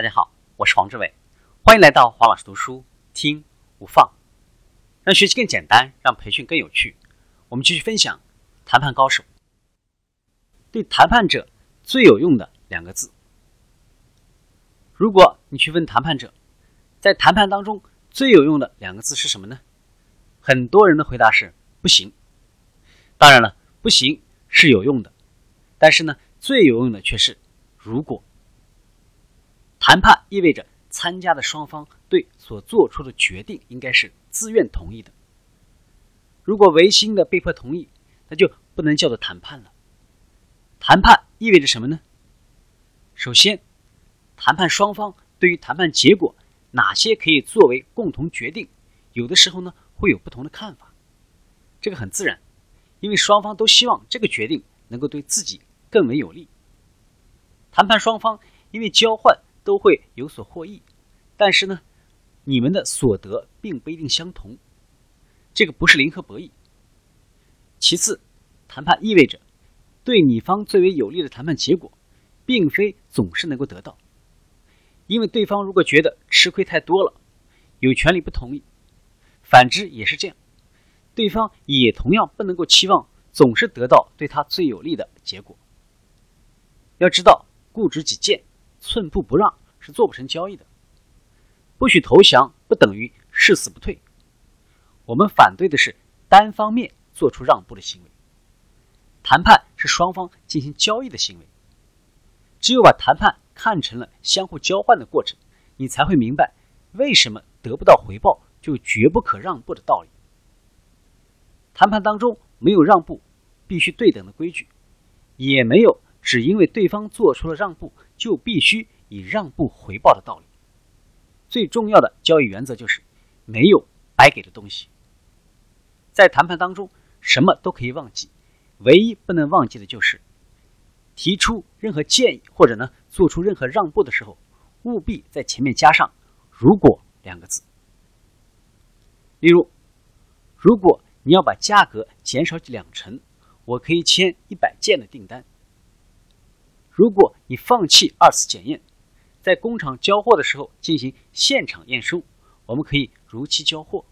大家好，我是黄志伟，欢迎来到黄老师读书听无放，让学习更简单，让培训更有趣。我们继续分享谈判高手对谈判者最有用的两个字。如果你去问谈判者，在谈判当中最有用的两个字是什么呢？很多人的回答是不行。当然了，不行是有用的，但是呢，最有用的却是如果。谈判意味着参加的双方对所做出的决定应该是自愿同意的。如果违心的被迫同意，那就不能叫做谈判了。谈判意味着什么呢？首先，谈判双方对于谈判结果哪些可以作为共同决定，有的时候呢会有不同的看法，这个很自然，因为双方都希望这个决定能够对自己更为有利。谈判双方因为交换。都会有所获益，但是呢，你们的所得并不一定相同，这个不是零和博弈。其次，谈判意味着对你方最为有利的谈判结果，并非总是能够得到，因为对方如果觉得吃亏太多了，有权利不同意；反之也是这样，对方也同样不能够期望总是得到对他最有利的结果。要知道，固执己见。寸步不让是做不成交易的，不许投降不等于誓死不退。我们反对的是单方面做出让步的行为。谈判是双方进行交易的行为，只有把谈判看成了相互交换的过程，你才会明白为什么得不到回报就绝不可让步的道理。谈判当中没有让步必须对等的规矩，也没有只因为对方做出了让步。就必须以让步回报的道理。最重要的交易原则就是没有白给的东西。在谈判当中，什么都可以忘记，唯一不能忘记的就是提出任何建议或者呢做出任何让步的时候，务必在前面加上“如果”两个字。例如，如果你要把价格减少两成，我可以签一百件的订单。如果你放弃二次检验，在工厂交货的时候进行现场验收，我们可以如期交货。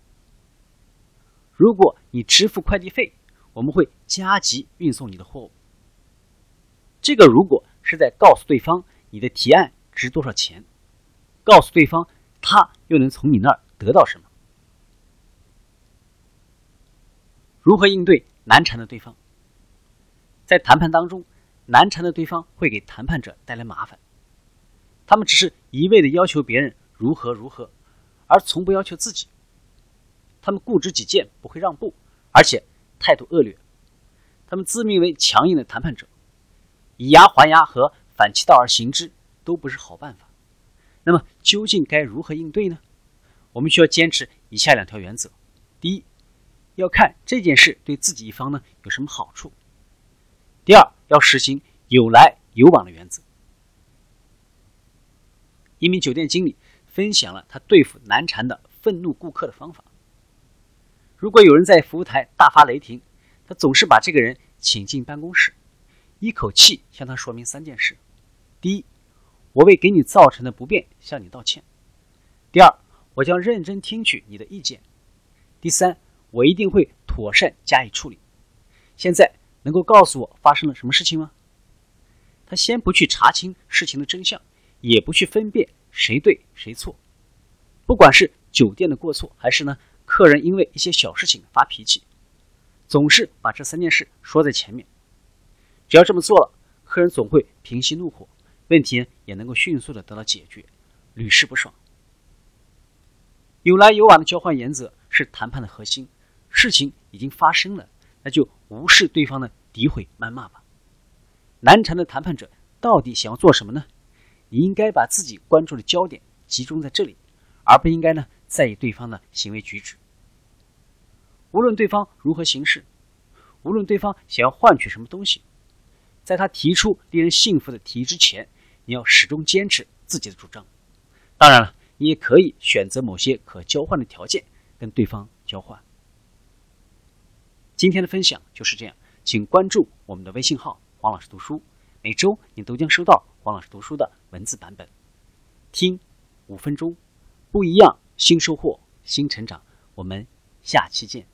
如果你支付快递费，我们会加急运送你的货物。这个如果是在告诉对方你的提案值多少钱，告诉对方他又能从你那儿得到什么。如何应对难缠的对方？在谈判当中。难缠的对方会给谈判者带来麻烦，他们只是一味的要求别人如何如何，而从不要求自己。他们固执己见，不会让步，而且态度恶劣。他们自命为强硬的谈判者，以牙还牙和反其道而行之都不是好办法。那么究竟该如何应对呢？我们需要坚持以下两条原则：第一，要看这件事对自己一方呢有什么好处；第二。要实行有来有往的原则。一名酒店经理分享了他对付难缠的愤怒顾客的方法。如果有人在服务台大发雷霆，他总是把这个人请进办公室，一口气向他说明三件事：第一，我为给你造成的不便向你道歉；第二，我将认真听取你的意见；第三，我一定会妥善加以处理。现在。能够告诉我发生了什么事情吗？他先不去查清事情的真相，也不去分辨谁对谁错。不管是酒店的过错，还是呢客人因为一些小事情发脾气，总是把这三件事说在前面。只要这么做了，客人总会平息怒火，问题也能够迅速的得到解决，屡试不爽。有来有往的交换原则是谈判的核心。事情已经发生了，那就无视对方的。诋毁、谩骂吧。难缠的谈判者到底想要做什么呢？你应该把自己关注的焦点集中在这里，而不应该呢在意对方的行为举止。无论对方如何行事，无论对方想要换取什么东西，在他提出令人信服的提议之前，你要始终坚持自己的主张。当然了，你也可以选择某些可交换的条件跟对方交换。今天的分享就是这样。请关注我们的微信号“黄老师读书”，每周你都将收到黄老师读书的文字版本。听五分钟，不一样，新收获，新成长。我们下期见。